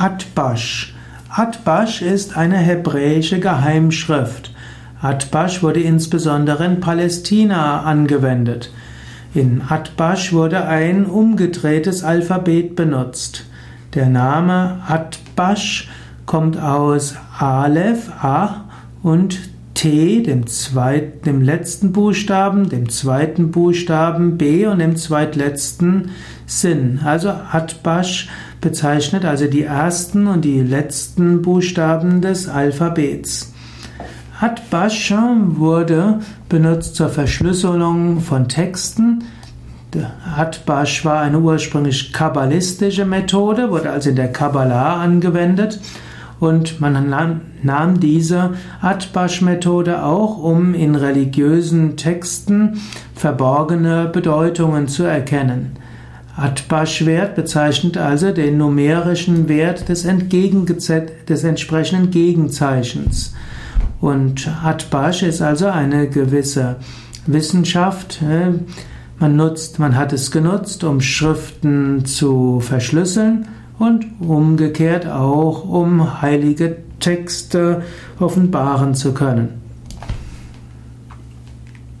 Atbash. Atbash ist eine hebräische Geheimschrift. Atbash wurde insbesondere in Palästina angewendet. In Atbash wurde ein umgedrehtes Alphabet benutzt. Der Name Atbash kommt aus Aleph, A und T, dem, zweiten, dem letzten Buchstaben, dem zweiten Buchstaben B und dem zweitletzten Sinn. Also Atbash bezeichnet also die ersten und die letzten Buchstaben des Alphabets. Atbash wurde benutzt zur Verschlüsselung von Texten. Atbash war eine ursprünglich kabbalistische Methode, wurde also in der Kabbalah angewendet und man nahm diese Atbash-Methode auch, um in religiösen Texten verborgene Bedeutungen zu erkennen. Atbash-Wert bezeichnet also den numerischen Wert des, des entsprechenden Gegenzeichens. Und Atbash ist also eine gewisse Wissenschaft. Man nutzt, man hat es genutzt, um Schriften zu verschlüsseln und umgekehrt auch, um heilige Texte offenbaren zu können.